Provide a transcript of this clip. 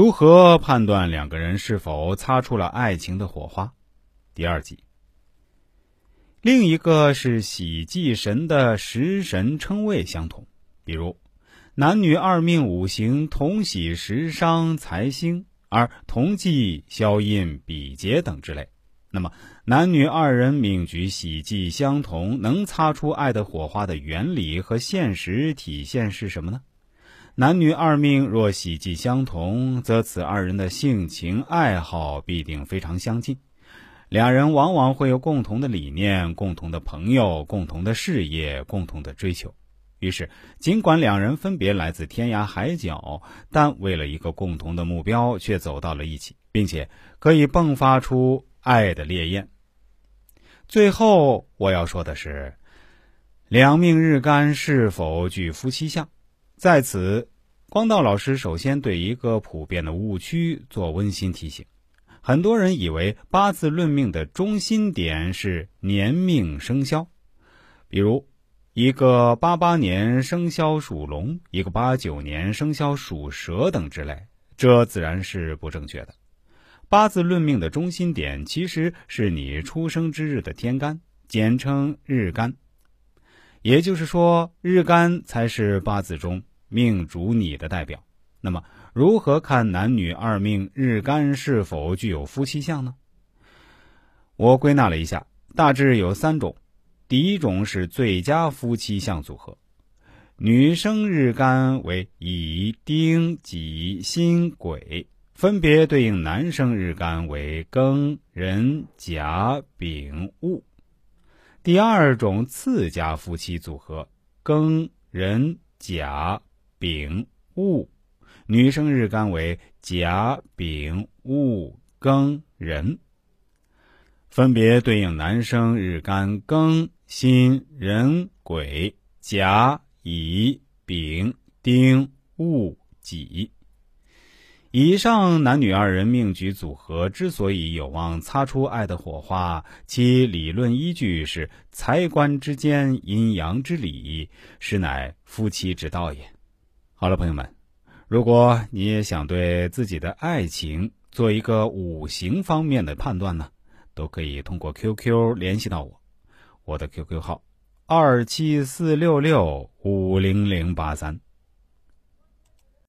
如何判断两个人是否擦出了爱情的火花？第二集。另一个是喜忌神的食神称谓相同，比如男女二命五行同喜食伤财星，而同忌消印比劫等之类。那么男女二人命局喜忌相同，能擦出爱的火花的原理和现实体现是什么呢？男女二命若喜忌相同，则此二人的性情爱好必定非常相近。两人往往会有共同的理念、共同的朋友、共同的事业、共同的追求。于是，尽管两人分别来自天涯海角，但为了一个共同的目标，却走到了一起，并且可以迸发出爱的烈焰。最后，我要说的是，两命日干是否具夫妻相？在此，光道老师首先对一个普遍的误区做温馨提醒。很多人以为八字论命的中心点是年命生肖，比如一个八八年生肖属龙，一个八九年生肖属蛇等之类，这自然是不正确的。八字论命的中心点其实是你出生之日的天干，简称日干。也就是说，日干才是八字中命主你的代表。那么。如何看男女二命日干是否具有夫妻相呢？我归纳了一下，大致有三种。第一种是最佳夫妻相组合，女生日干为乙、丁、己、辛、癸，分别对应男生日干为庚、壬、甲、丙、戊。第二种次佳夫妻组合，庚、壬、甲、丙、戊。女生日干为甲、丙、戊、庚、壬，分别对应男生日干庚、辛、壬、癸、甲、乙、丙、丁、戊、己。以上男女二人命局组合之所以有望擦出爱的火花，其理论依据是财官之间阴阳之理，实乃夫妻之道也。好了，朋友们。如果你也想对自己的爱情做一个五行方面的判断呢，都可以通过 QQ 联系到我，我的 QQ 号二七四六六五零零八三。